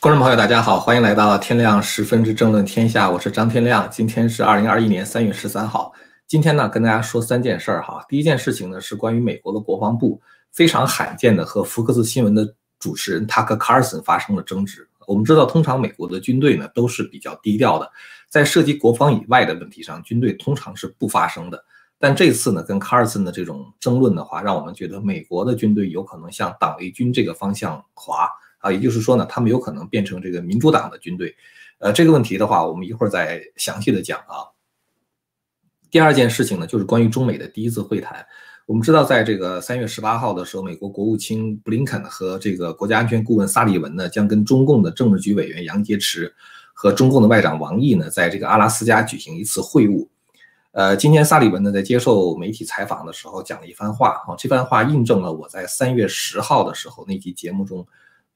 观众朋友，大家好，欢迎来到天亮十分之争论天下，我是张天亮。今天是二零二一年三月十三号。今天呢，跟大家说三件事儿哈。第一件事情呢，是关于美国的国防部非常罕见的和福克斯新闻的主持人塔克·卡尔森发生了争执。我们知道，通常美国的军队呢都是比较低调的，在涉及国防以外的问题上，军队通常是不发声的。但这次呢，跟卡尔森的这种争论的话，让我们觉得美国的军队有可能向党卫军这个方向滑。啊，也就是说呢，他们有可能变成这个民主党的军队，呃，这个问题的话，我们一会儿再详细的讲啊。第二件事情呢，就是关于中美的第一次会谈。我们知道，在这个三月十八号的时候，美国国务卿布林肯和这个国家安全顾问萨利文呢，将跟中共的政治局委员杨洁篪和中共的外长王毅呢，在这个阿拉斯加举行一次会晤。呃，今天萨利文呢，在接受媒体采访的时候讲了一番话，啊，这番话印证了我在三月十号的时候那期节目中。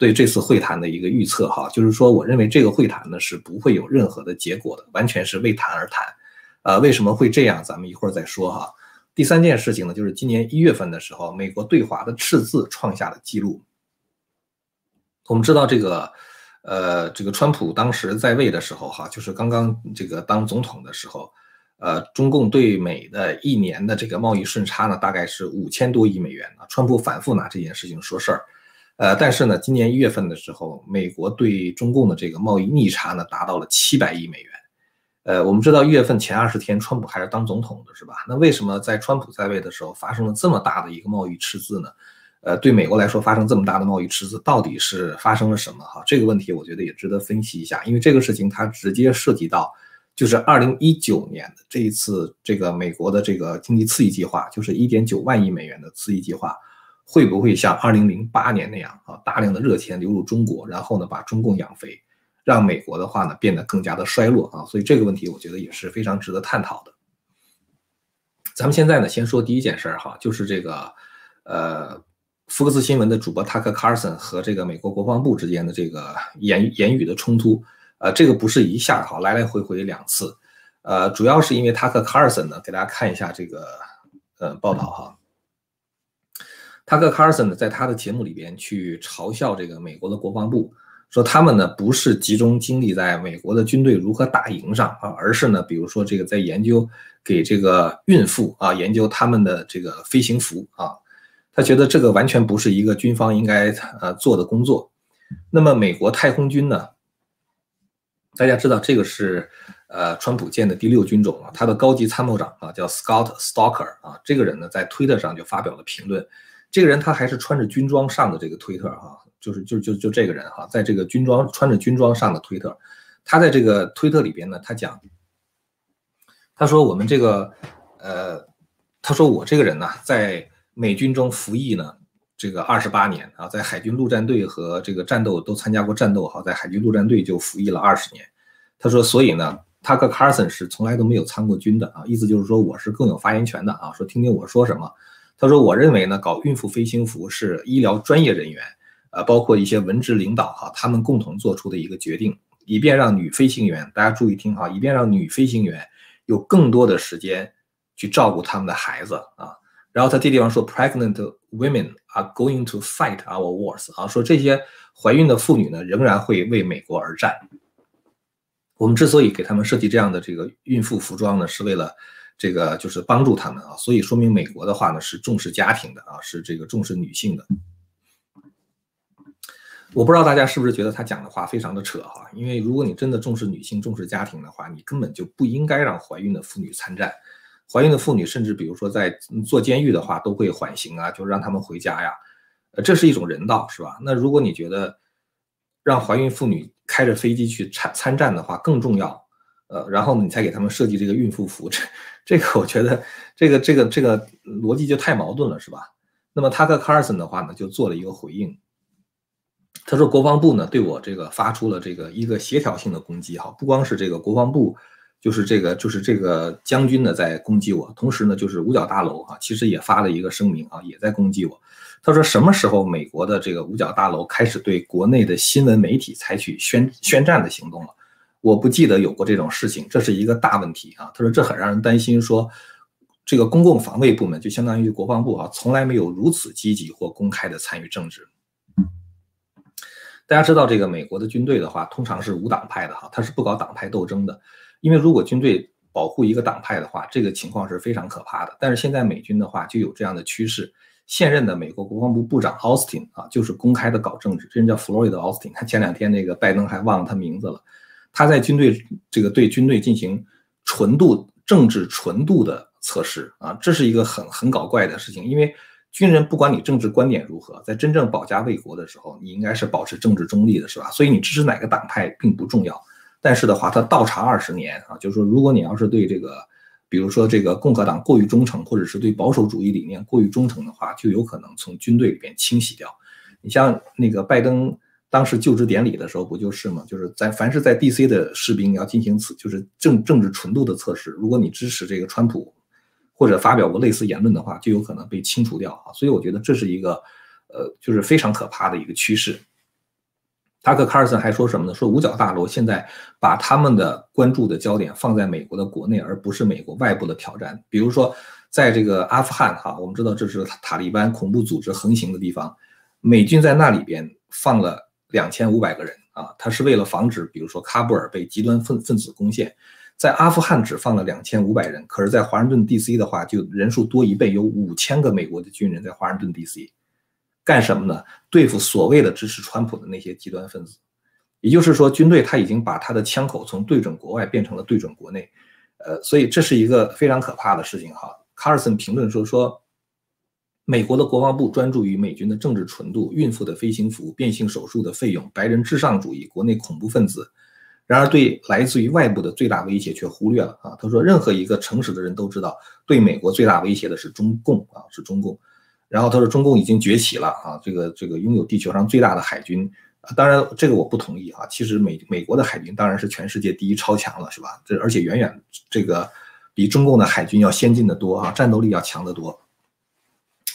对这次会谈的一个预测，哈，就是说，我认为这个会谈呢是不会有任何的结果的，完全是为谈而谈。呃，为什么会这样？咱们一会儿再说哈。第三件事情呢，就是今年一月份的时候，美国对华的赤字创下了记录。我们知道这个，呃，这个川普当时在位的时候，哈，就是刚刚这个当总统的时候，呃，中共对美的一年的这个贸易顺差呢，大概是五千多亿美元啊。川普反复拿这件事情说事儿。呃，但是呢，今年一月份的时候，美国对中共的这个贸易逆差呢，达到了七百亿美元。呃，我们知道一月份前二十天，川普还是当总统的，是吧？那为什么在川普在位的时候发生了这么大的一个贸易赤字呢？呃，对美国来说发生这么大的贸易赤字，到底是发生了什么？哈，这个问题我觉得也值得分析一下，因为这个事情它直接涉及到，就是二零一九年的这一次这个美国的这个经济刺激计划，就是一点九万亿美元的刺激计划。会不会像二零零八年那样啊，大量的热钱流入中国，然后呢把中共养肥，让美国的话呢变得更加的衰落啊？所以这个问题我觉得也是非常值得探讨的。咱们现在呢先说第一件事儿哈，就是这个呃福克斯新闻的主播塔克·卡尔森和这个美国国防部之间的这个言言语的冲突，呃，这个不是一下哈，来来回回两次，呃，主要是因为塔克·卡尔森呢，给大家看一下这个呃报道哈。塔克·卡尔森呢，在他的节目里边去嘲笑这个美国的国防部，说他们呢不是集中精力在美国的军队如何打赢上啊，而是呢，比如说这个在研究给这个孕妇啊研究他们的这个飞行服啊，他觉得这个完全不是一个军方应该呃做的工作。那么美国太空军呢，大家知道这个是呃川普建的第六军种啊，他的高级参谋长啊叫 Scott Stalker 啊，这个人呢在推特上就发表了评论。这个人他还是穿着军装上的这个推特哈，就是就就就这个人哈，在这个军装穿着军装上的推特，他在这个推特里边呢，他讲，他说我们这个呃，他说我这个人呢，在美军中服役呢，这个二十八年啊，在海军陆战队和这个战斗都参加过战斗哈，在海军陆战队就服役了二十年。他说，所以呢，他和卡尔森是从来都没有参过军的啊，意思就是说我是更有发言权的啊，说听听我说什么。他说：“我认为呢，搞孕妇飞行服是医疗专业人员，呃，包括一些文职领导哈，他们共同做出的一个决定，以便让女飞行员，大家注意听哈，以便让女飞行员有更多的时间去照顾他们的孩子啊。然后他这地方说，pregnant women are going to fight our wars 啊，说这些怀孕的妇女呢，仍然会为美国而战。我们之所以给他们设计这样的这个孕妇服装呢，是为了。”这个就是帮助他们啊，所以说明美国的话呢是重视家庭的啊，是这个重视女性的。我不知道大家是不是觉得他讲的话非常的扯哈，因为如果你真的重视女性、重视家庭的话，你根本就不应该让怀孕的妇女参战。怀孕的妇女甚至比如说在坐监狱的话都会缓刑啊，就让他们回家呀，呃，这是一种人道是吧？那如果你觉得让怀孕妇女开着飞机去参参战的话更重要。呃，然后呢，你才给他们设计这个孕妇服，这这个我觉得这个这个这个逻辑就太矛盾了，是吧？那么他和卡尔森的话呢，就做了一个回应，他说国防部呢对我这个发出了这个一个协调性的攻击，哈，不光是这个国防部，就是这个就是这个将军呢在攻击我，同时呢就是五角大楼啊，其实也发了一个声明啊，也在攻击我。他说什么时候美国的这个五角大楼开始对国内的新闻媒体采取宣宣战的行动了？我不记得有过这种事情，这是一个大问题啊。他说这很让人担心，说这个公共防卫部门就相当于国防部啊，从来没有如此积极或公开的参与政治。大家知道，这个美国的军队的话，通常是无党派的哈，他是不搞党派斗争的。因为如果军队保护一个党派的话，这个情况是非常可怕的。但是现在美军的话就有这样的趋势。现任的美国国防部部长 Austin 啊，就是公开的搞政治，这人叫 Floyd Austin。他前两天那个拜登还忘了他名字了。他在军队这个对军队进行纯度政治纯度的测试啊，这是一个很很搞怪的事情。因为军人不管你政治观点如何，在真正保家卫国的时候，你应该是保持政治中立的，是吧？所以你支持哪个党派并不重要。但是的话，他倒查二十年啊，就是说，如果你要是对这个。比如说，这个共和党过于忠诚，或者是对保守主义理念过于忠诚的话，就有可能从军队里边清洗掉。你像那个拜登当时就职典礼的时候，不就是吗？就是在凡是在 D.C. 的士兵要进行此就是政政治纯度的测试，如果你支持这个川普，或者发表过类似言论的话，就有可能被清除掉啊。所以我觉得这是一个，呃，就是非常可怕的一个趋势。塔克·卡尔森还说什么呢？说五角大楼现在把他们的关注的焦点放在美国的国内，而不是美国外部的挑战。比如说，在这个阿富汗，哈，我们知道这是塔利班恐怖组织横行的地方，美军在那里边放了两千五百个人啊，他是为了防止，比如说喀布尔被极端分分子攻陷，在阿富汗只放了两千五百人，可是，在华盛顿 D.C. 的话，就人数多一倍，有五千个美国的军人在华盛顿 D.C. 干什么呢？对付所谓的支持川普的那些极端分子，也就是说，军队他已经把他的枪口从对准国外变成了对准国内，呃，所以这是一个非常可怕的事情哈。卡尔森评论说说，美国的国防部专注于美军的政治纯度、孕妇的飞行服、变性手术的费用、白人至上主义、国内恐怖分子，然而对来自于外部的最大威胁却忽略了啊。他说，任何一个诚实的人都知道，对美国最大威胁的是中共啊，是中共。然后他说，中共已经崛起了啊，这个这个拥有地球上最大的海军啊，当然这个我不同意啊。其实美美国的海军当然是全世界第一超强了，是吧？这而且远远这个比中共的海军要先进的多啊，战斗力要强得多。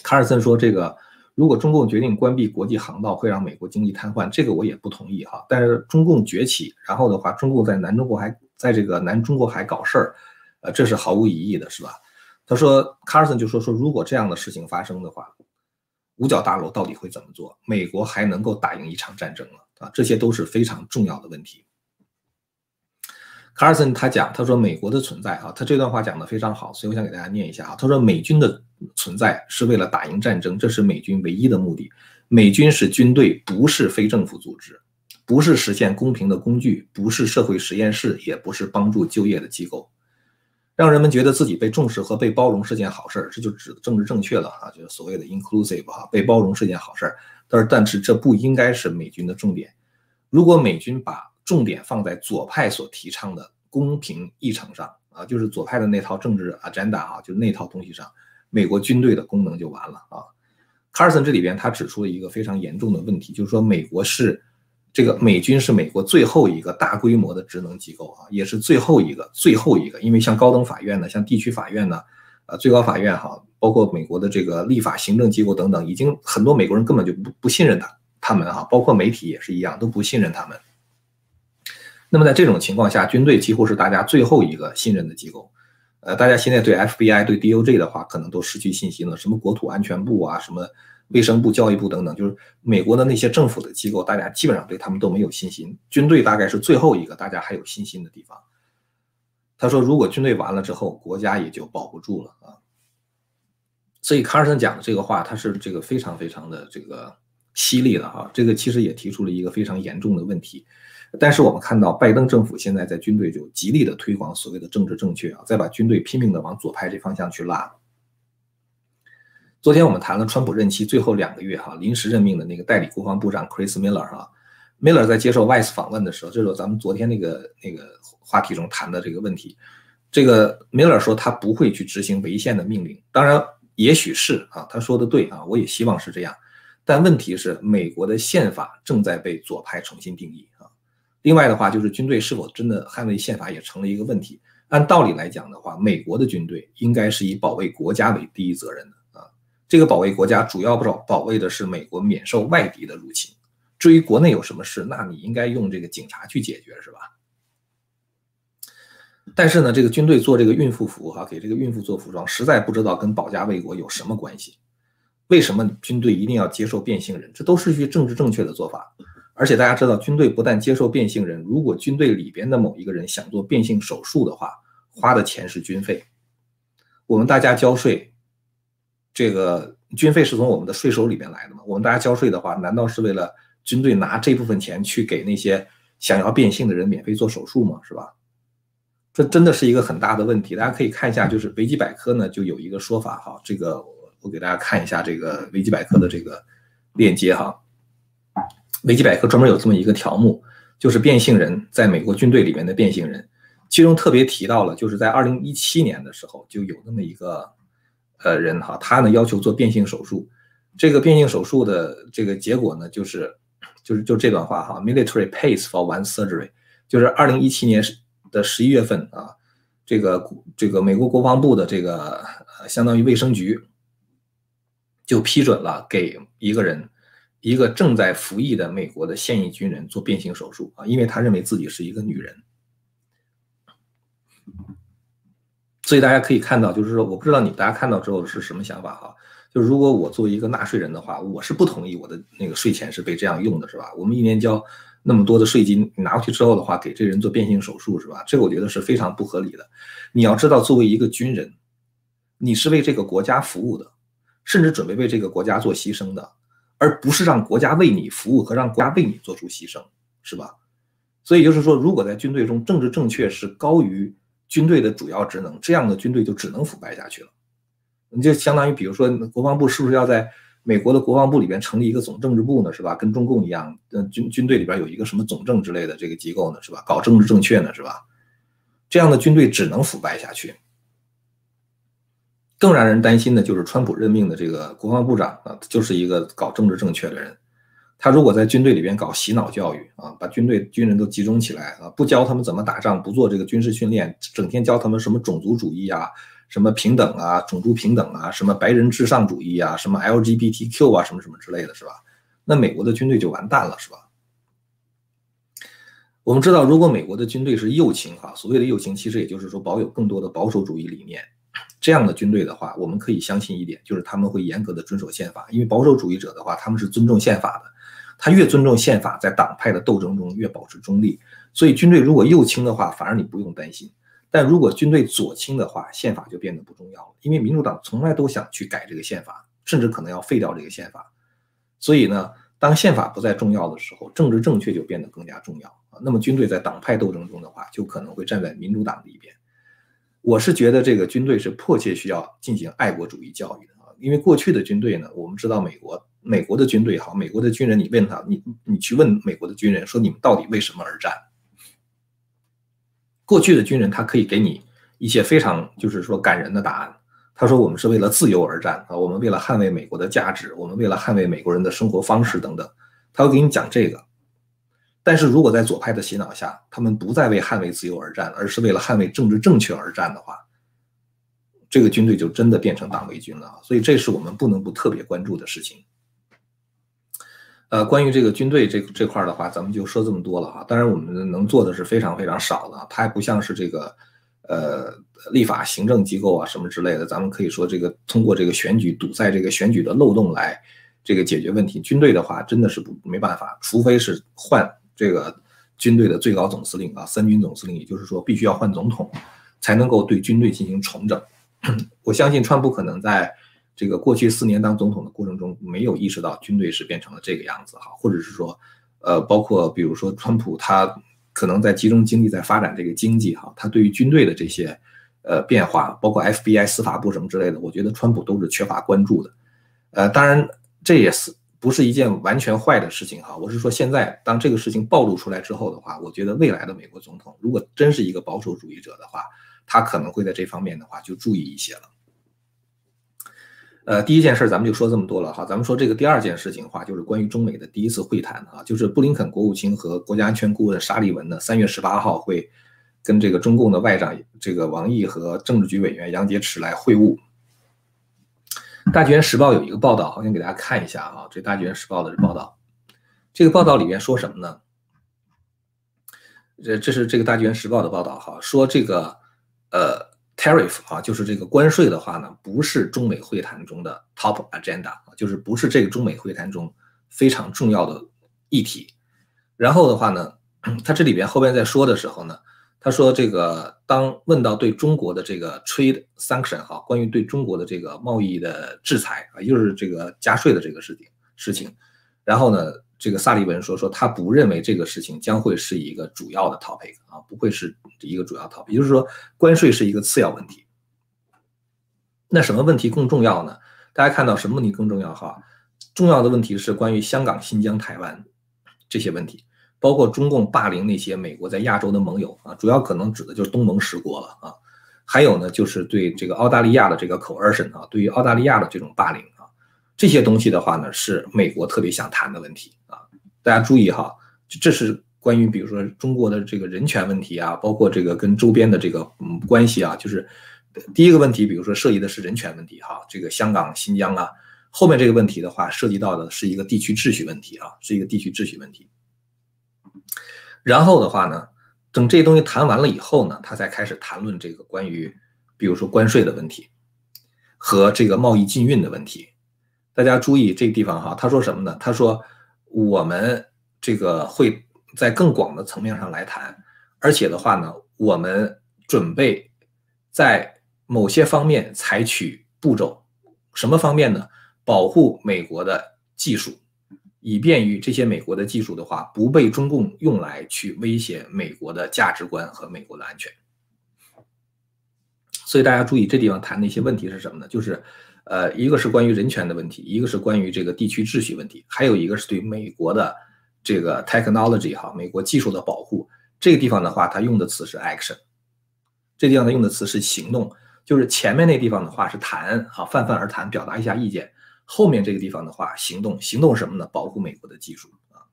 卡尔森说，这个如果中共决定关闭国际航道，会让美国经济瘫痪，这个我也不同意哈。但是中共崛起，然后的话，中共在南中国还在这个南中国海搞事儿，呃，这是毫无疑义的，是吧？他说，卡尔森就说说，如果这样的事情发生的话，五角大楼到底会怎么做？美国还能够打赢一场战争吗？啊，这些都是非常重要的问题。卡尔森他讲，他说美国的存在啊，他这段话讲的非常好，所以我想给大家念一下啊。他说，美军的存在是为了打赢战争，这是美军唯一的目的。美军是军队，不是非政府组织，不是实现公平的工具，不是社会实验室，也不是帮助就业的机构。让人们觉得自己被重视和被包容是件好事儿，这就指政治正确了啊，就是所谓的 inclusive 哈，被包容是件好事儿。但是，但是这不应该是美军的重点。如果美军把重点放在左派所提倡的公平议程上啊，就是左派的那套政治 agenda 啊，就是那套东西上，美国军队的功能就完了啊。卡尔森这里边他指出了一个非常严重的问题，就是说美国是。这个美军是美国最后一个大规模的职能机构啊，也是最后一个最后一个，因为像高等法院呢，像地区法院呢，呃，最高法院哈，包括美国的这个立法行政机构等等，已经很多美国人根本就不不信任他他们哈，包括媒体也是一样，都不信任他们。那么在这种情况下，军队几乎是大家最后一个信任的机构。呃，大家现在对 FBI 对 DOJ 的话，可能都失去信心了，什么国土安全部啊，什么。卫生部、教育部等等，就是美国的那些政府的机构，大家基本上对他们都没有信心。军队大概是最后一个大家还有信心的地方。他说，如果军队完了之后，国家也就保不住了啊。所以卡尔森讲的这个话，他是这个非常非常的这个犀利的哈。这个其实也提出了一个非常严重的问题。但是我们看到，拜登政府现在在军队就极力的推广所谓的政治正确啊，再把军队拼命的往左派这方向去拉。昨天我们谈了川普任期最后两个月哈，临时任命的那个代理国防部长 Chris Miller 哈，Miller 在接受 Vice 访问的时候，这是咱们昨天那个那个话题中谈的这个问题。这个 Miller 说他不会去执行违宪的命令，当然也许是啊，他说的对啊，我也希望是这样。但问题是，美国的宪法正在被左派重新定义。另外的话，就是军队是否真的捍卫宪法也成了一个问题。按道理来讲的话，美国的军队应该是以保卫国家为第一责任的啊。这个保卫国家主要保保卫的是美国免受外敌的入侵。至于国内有什么事，那你应该用这个警察去解决，是吧？但是呢，这个军队做这个孕妇服哈，给这个孕妇做服装，实在不知道跟保家卫国有什么关系。为什么军队一定要接受变性人？这都是一些政治正确的做法。而且大家知道，军队不但接受变性人，如果军队里边的某一个人想做变性手术的话，花的钱是军费。我们大家交税，这个军费是从我们的税收里边来的嘛？我们大家交税的话，难道是为了军队拿这部分钱去给那些想要变性的人免费做手术吗？是吧？这真的是一个很大的问题。大家可以看一下，就是维基百科呢就有一个说法哈，这个我给大家看一下这个维基百科的这个链接哈。维基百科专门有这么一个条目，就是变性人在美国军队里面的变性人，其中特别提到了，就是在二零一七年的时候就有那么一个呃人哈，他呢要求做变性手术，这个变性手术的这个结果呢，就是就是就这段话哈，military pays for one surgery，就是二零一七年的十一月份啊，这个这个美国国防部的这个相当于卫生局就批准了给一个人。一个正在服役的美国的现役军人做变性手术啊，因为他认为自己是一个女人，所以大家可以看到，就是说，我不知道你大家看到之后是什么想法哈？就如果我作为一个纳税人的话，我是不同意我的那个税钱是被这样用的，是吧？我们一年交那么多的税金，拿过去之后的话，给这人做变性手术，是吧？这个我觉得是非常不合理的。你要知道，作为一个军人，你是为这个国家服务的，甚至准备为这个国家做牺牲的。而不是让国家为你服务和让国家为你做出牺牲，是吧？所以就是说，如果在军队中政治正确是高于军队的主要职能，这样的军队就只能腐败下去了。你就相当于，比如说国防部是不是要在美国的国防部里边成立一个总政治部呢？是吧？跟中共一样，呃，军军队里边有一个什么总政之类的这个机构呢？是吧？搞政治正确呢？是吧？这样的军队只能腐败下去。更让人担心的就是川普任命的这个国防部长啊，就是一个搞政治正确的人。他如果在军队里边搞洗脑教育啊，把军队军人都集中起来啊，不教他们怎么打仗，不做这个军事训练，整天教他们什么种族主义啊，什么平等啊，种族平等啊，什么白人至上主义啊，什么 LGBTQ 啊，什么什么之类的是吧？那美国的军队就完蛋了，是吧？我们知道，如果美国的军队是右倾啊，所谓的右倾，其实也就是说保有更多的保守主义理念。这样的军队的话，我们可以相信一点，就是他们会严格的遵守宪法。因为保守主义者的话，他们是尊重宪法的，他越尊重宪法，在党派的斗争中越保持中立。所以军队如果右倾的话，反而你不用担心；但如果军队左倾的话，宪法就变得不重要了。因为民主党从来都想去改这个宪法，甚至可能要废掉这个宪法。所以呢，当宪法不再重要的时候，政治正确就变得更加重要啊。那么军队在党派斗争中的话，就可能会站在民主党的一边。我是觉得这个军队是迫切需要进行爱国主义教育的啊，因为过去的军队呢，我们知道美国美国的军队好，美国的军人，你问他，你你去问美国的军人说你们到底为什么而战？过去的军人他可以给你一些非常就是说感人的答案，他说我们是为了自由而战啊，我们为了捍卫美国的价值，我们为了捍卫美国人的生活方式等等，他会给你讲这个。但是如果在左派的洗脑下，他们不再为捍卫自由而战，而是为了捍卫政治正确而战的话，这个军队就真的变成党卫军了。所以这是我们不能不特别关注的事情。呃，关于这个军队这这块的话，咱们就说这么多了哈。当然，我们能做的是非常非常少的，它还不像是这个呃立法行政机构啊什么之类的，咱们可以说这个通过这个选举堵塞这个选举的漏洞来这个解决问题。军队的话真的是不没办法，除非是换。这个军队的最高总司令啊，三军总司令，也就是说，必须要换总统，才能够对军队进行重整。我相信川普可能在这个过去四年当总统的过程中，没有意识到军队是变成了这个样子哈，或者是说，呃，包括比如说川普他可能在集中精力在发展这个经济哈，他对于军队的这些呃变化，包括 FBI 司法部什么之类的，我觉得川普都是缺乏关注的。呃，当然这也是。不是一件完全坏的事情哈，我是说现在当这个事情暴露出来之后的话，我觉得未来的美国总统如果真是一个保守主义者的话，他可能会在这方面的话就注意一些了。呃，第一件事咱们就说这么多了哈，咱们说这个第二件事情的话，就是关于中美的第一次会谈啊，就是布林肯国务卿和国家安全顾问沙利文呢，三月十八号会跟这个中共的外长这个王毅和政治局委员杨洁篪来会晤。大纪元时报有一个报道，好像给大家看一下啊。这大纪元时报的报道，这个报道里面说什么呢？这这是这个大纪元时报的报道哈，说这个呃 tariff 啊，就是这个关税的话呢，不是中美会谈中的 top agenda，就是不是这个中美会谈中非常重要的议题。然后的话呢，他这里边后边在说的时候呢，他说这个当问到对中国的这个 trade sanction 哈，关于对中国的这个贸易的制裁啊，又是这个加税的这个事情事情，然后呢，这个萨利文说说他不认为这个事情将会是一个主要的 topic 啊，不会是一个主要 topic，也就是说关税是一个次要问题。那什么问题更重要呢？大家看到什么问题更重要哈？重要的问题是关于香港、新疆、台湾这些问题，包括中共霸凌那些美国在亚洲的盟友啊，主要可能指的就是东盟十国了啊。还有呢，就是对这个澳大利亚的这个 coercion 啊，对于澳大利亚的这种霸凌啊，这些东西的话呢，是美国特别想谈的问题啊。大家注意哈，这是关于比如说中国的这个人权问题啊，包括这个跟周边的这个嗯关系啊，就是第一个问题，比如说涉及的是人权问题哈，这个香港、新疆啊。后面这个问题的话，涉及到的是一个地区秩序问题啊，是一个地区秩序问题。然后的话呢，等这些东西谈完了以后呢，他才开始谈论这个关于，比如说关税的问题和这个贸易禁运的问题。大家注意这个地方哈，他说什么呢？他说我们这个会在更广的层面上来谈，而且的话呢，我们准备在某些方面采取步骤，什么方面呢？保护美国的技术，以便于这些美国的技术的话不被中共用来去威胁美国的价值观和美国的安全。所以大家注意，这地方谈的一些问题是什么呢？就是，呃，一个是关于人权的问题，一个是关于这个地区秩序问题，还有一个是对美国的这个 technology 哈，美国技术的保护。这个地方的话，它用的词是 action，这地方它用的词是行动。就是前面那地方的话是谈啊，泛泛而谈，表达一下意见。后面这个地方的话，行动行动什么呢？保护美国的技术啊！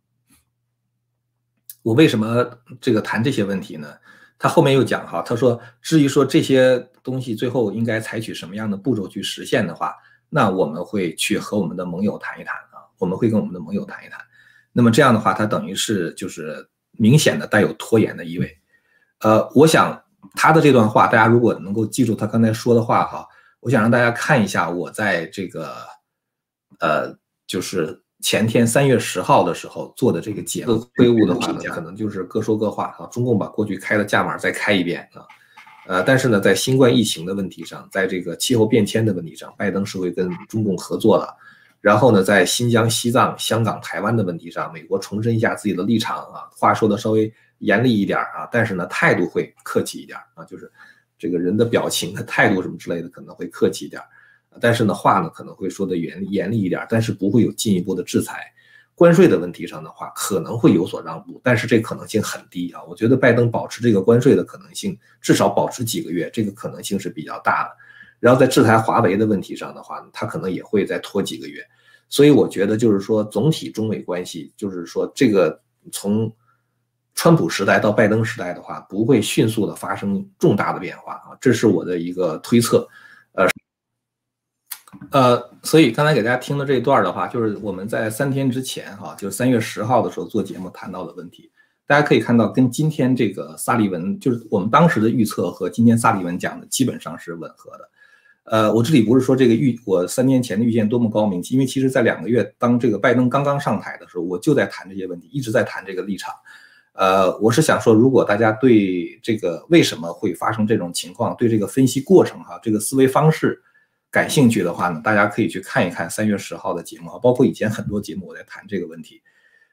我为什么这个谈这些问题呢？他后面又讲哈，他说至于说这些东西最后应该采取什么样的步骤去实现的话，那我们会去和我们的盟友谈一谈啊，我们会跟我们的盟友谈一谈。那么这样的话，他等于是就是明显的带有拖延的意味。呃，我想他的这段话，大家如果能够记住他刚才说的话哈，我想让大家看一下我在这个。呃，就是前天三月十号的时候做的这个节目，会晤的话呢，可能就是各说各话啊。中共把过去开的价码再开一遍啊，呃，但是呢，在新冠疫情的问题上，在这个气候变迁的问题上，拜登是会跟中共合作的。然后呢，在新疆、西藏、香港、台湾的问题上，美国重申一下自己的立场啊，话说的稍微严厉一点啊，但是呢，态度会客气一点啊，就是这个人的表情、的态度什么之类的可能会客气一点。但是呢，话呢可能会说的严严厉一点，但是不会有进一步的制裁。关税的问题上的话，可能会有所让步，但是这可能性很低啊。我觉得拜登保持这个关税的可能性，至少保持几个月，这个可能性是比较大的。然后在制裁华为的问题上的话，他可能也会再拖几个月。所以我觉得就是说，总体中美关系，就是说这个从川普时代到拜登时代的话，不会迅速的发生重大的变化啊，这是我的一个推测。呃，呃所以刚才给大家听的这一段的话，就是我们在三天之前哈，就是三月十号的时候做节目谈到的问题。大家可以看到，跟今天这个萨利文，就是我们当时的预测和今天萨利文讲的基本上是吻合的。呃，我这里不是说这个预我三年前的预见多么高明，因为其实在两个月当这个拜登刚刚上台的时候，我就在谈这些问题，一直在谈这个立场。呃，我是想说，如果大家对这个为什么会发生这种情况，对这个分析过程哈，这个思维方式。感兴趣的话呢，大家可以去看一看三月十号的节目啊，包括以前很多节目我在谈这个问题。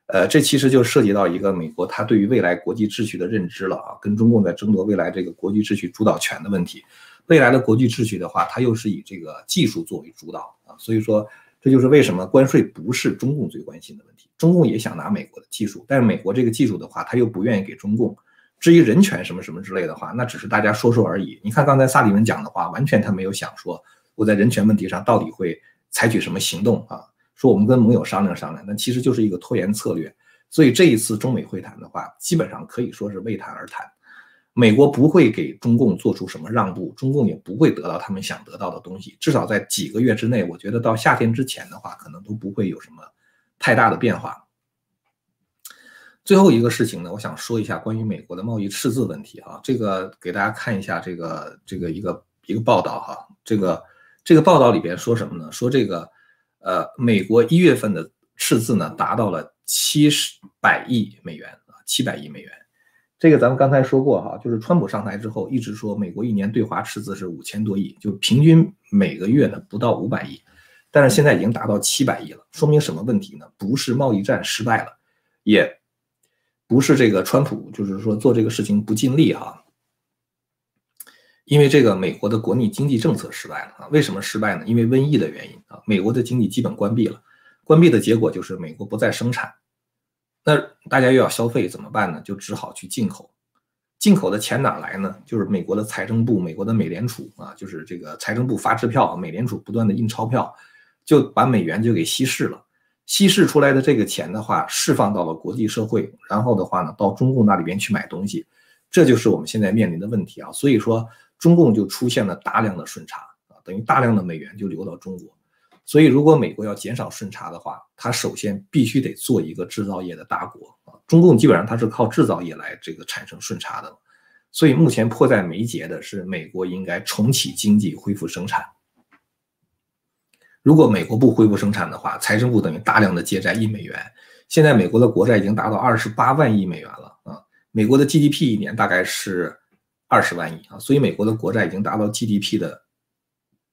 呃，这其实就涉及到一个美国它对于未来国际秩序的认知了啊，跟中共在争夺未来这个国际秩序主导权的问题。未来的国际秩序的话，它又是以这个技术作为主导啊，所以说这就是为什么关税不是中共最关心的问题。中共也想拿美国的技术，但是美国这个技术的话，他又不愿意给中共。至于人权什么什么之类的话，那只是大家说说而已。你看刚才萨利文讲的话，完全他没有想说。我在人权问题上到底会采取什么行动啊？说我们跟盟友商量商量，那其实就是一个拖延策略。所以这一次中美会谈的话，基本上可以说是为谈而谈。美国不会给中共做出什么让步，中共也不会得到他们想得到的东西。至少在几个月之内，我觉得到夏天之前的话，可能都不会有什么太大的变化。最后一个事情呢，我想说一下关于美国的贸易赤字问题哈，这个给大家看一下这个这个一个一个报道哈，这个。这个报道里边说什么呢？说这个，呃，美国一月份的赤字呢达到了七十百亿美元啊，七百亿美元。这个咱们刚才说过哈，就是川普上台之后一直说美国一年对华赤字是五千多亿，就平均每个月呢不到五百亿，但是现在已经达到七百亿了，说明什么问题呢？不是贸易战失败了，也不是这个川普就是说做这个事情不尽力哈。因为这个美国的国内经济政策失败了啊？为什么失败呢？因为瘟疫的原因啊，美国的经济基本关闭了，关闭的结果就是美国不再生产，那大家又要消费怎么办呢？就只好去进口，进口的钱哪来呢？就是美国的财政部、美国的美联储啊，就是这个财政部发支票，美联储不断的印钞票，就把美元就给稀释了，稀释出来的这个钱的话，释放到了国际社会，然后的话呢，到中共那里边去买东西，这就是我们现在面临的问题啊，所以说。中共就出现了大量的顺差啊，等于大量的美元就流到中国，所以如果美国要减少顺差的话，它首先必须得做一个制造业的大国啊。中共基本上它是靠制造业来这个产生顺差的，所以目前迫在眉睫的是美国应该重启经济，恢复生产。如果美国不恢复生产的话，财政部等于大量的借债一美元，现在美国的国债已经达到二十八万亿美元了啊，美国的 GDP 一年大概是。二十万亿啊，所以美国的国债已经达到 GDP 的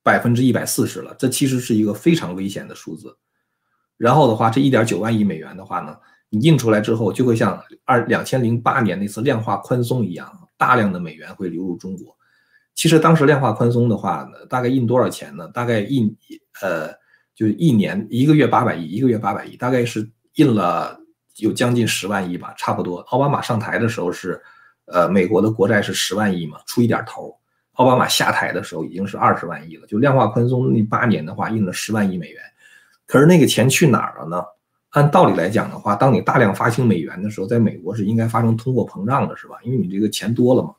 百分之一百四十了，这其实是一个非常危险的数字。然后的话，这一点九万亿美元的话呢，你印出来之后，就会像二两千零八年那次量化宽松一样，大量的美元会流入中国。其实当时量化宽松的话呢，大概印多少钱呢？大概印呃，就一年一个月八百亿，一个月八百亿，大概是印了有将近十万亿吧，差不多。奥巴马上台的时候是。呃，美国的国债是十万亿嘛，出一点头。奥巴马下台的时候已经是二十万亿了，就量化宽松那八年的话，印了十万亿美元。可是那个钱去哪儿了呢？按道理来讲的话，当你大量发行美元的时候，在美国是应该发生通货膨胀的，是吧？因为你这个钱多了嘛。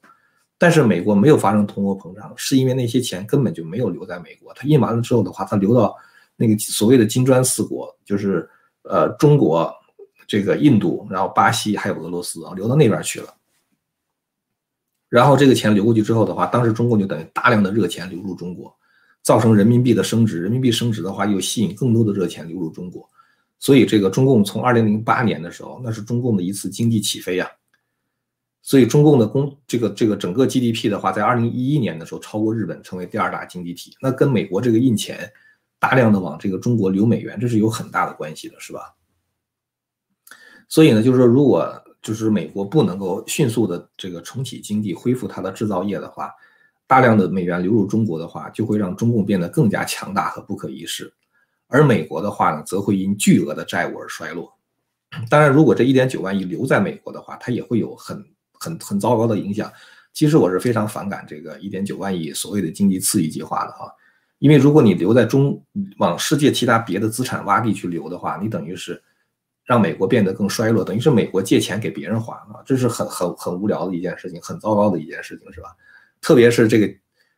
但是美国没有发生通货膨胀，是因为那些钱根本就没有留在美国。它印完了之后的话，它流到那个所谓的金砖四国，就是呃中国、这个印度，然后巴西还有俄罗斯啊，流到那边去了。然后这个钱流过去之后的话，当时中共就等于大量的热钱流入中国，造成人民币的升值。人民币升值的话，又吸引更多的热钱流入中国。所以这个中共从二零零八年的时候，那是中共的一次经济起飞啊。所以中共的公这个这个整个 GDP 的话，在二零一一年的时候超过日本，成为第二大经济体。那跟美国这个印钱大量的往这个中国流美元，这是有很大的关系的，是吧？所以呢，就是说如果。就是美国不能够迅速的这个重启经济、恢复它的制造业的话，大量的美元流入中国的话，就会让中共变得更加强大和不可一世，而美国的话呢，则会因巨额的债务而衰落。当然，如果这一点九万亿留在美国的话，它也会有很很很糟糕的影响。其实我是非常反感这个一点九万亿所谓的经济刺激计划的哈，因为如果你留在中往世界其他别的资产洼地去流的话，你等于是。让美国变得更衰落，等于是美国借钱给别人还啊，这是很很很无聊的一件事情，很糟糕的一件事情，是吧？特别是这个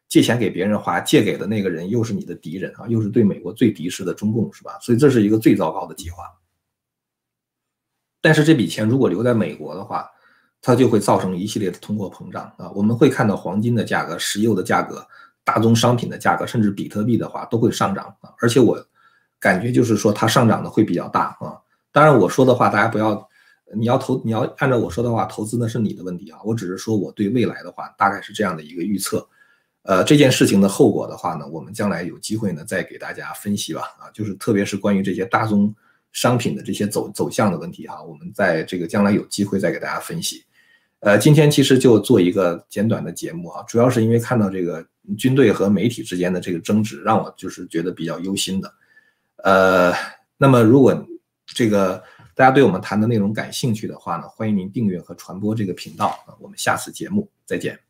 借钱给别人花，借给的那个人又是你的敌人啊，又是对美国最敌视的中共，是吧？所以这是一个最糟糕的计划。但是这笔钱如果留在美国的话，它就会造成一系列的通货膨胀啊，我们会看到黄金的价格、石油的价格、大宗商品的价格，甚至比特币的话都会上涨啊，而且我感觉就是说它上涨的会比较大啊。当然，我说的话大家不要，你要投，你要按照我说的话投资，那是你的问题啊。我只是说我对未来的话大概是这样的一个预测。呃，这件事情的后果的话呢，我们将来有机会呢再给大家分析吧。啊，就是特别是关于这些大宗商品的这些走走向的问题哈，我们在这个将来有机会再给大家分析。呃，今天其实就做一个简短的节目啊，主要是因为看到这个军队和媒体之间的这个争执，让我就是觉得比较忧心的。呃，那么如果。这个大家对我们谈的内容感兴趣的话呢，欢迎您订阅和传播这个频道啊，我们下次节目再见。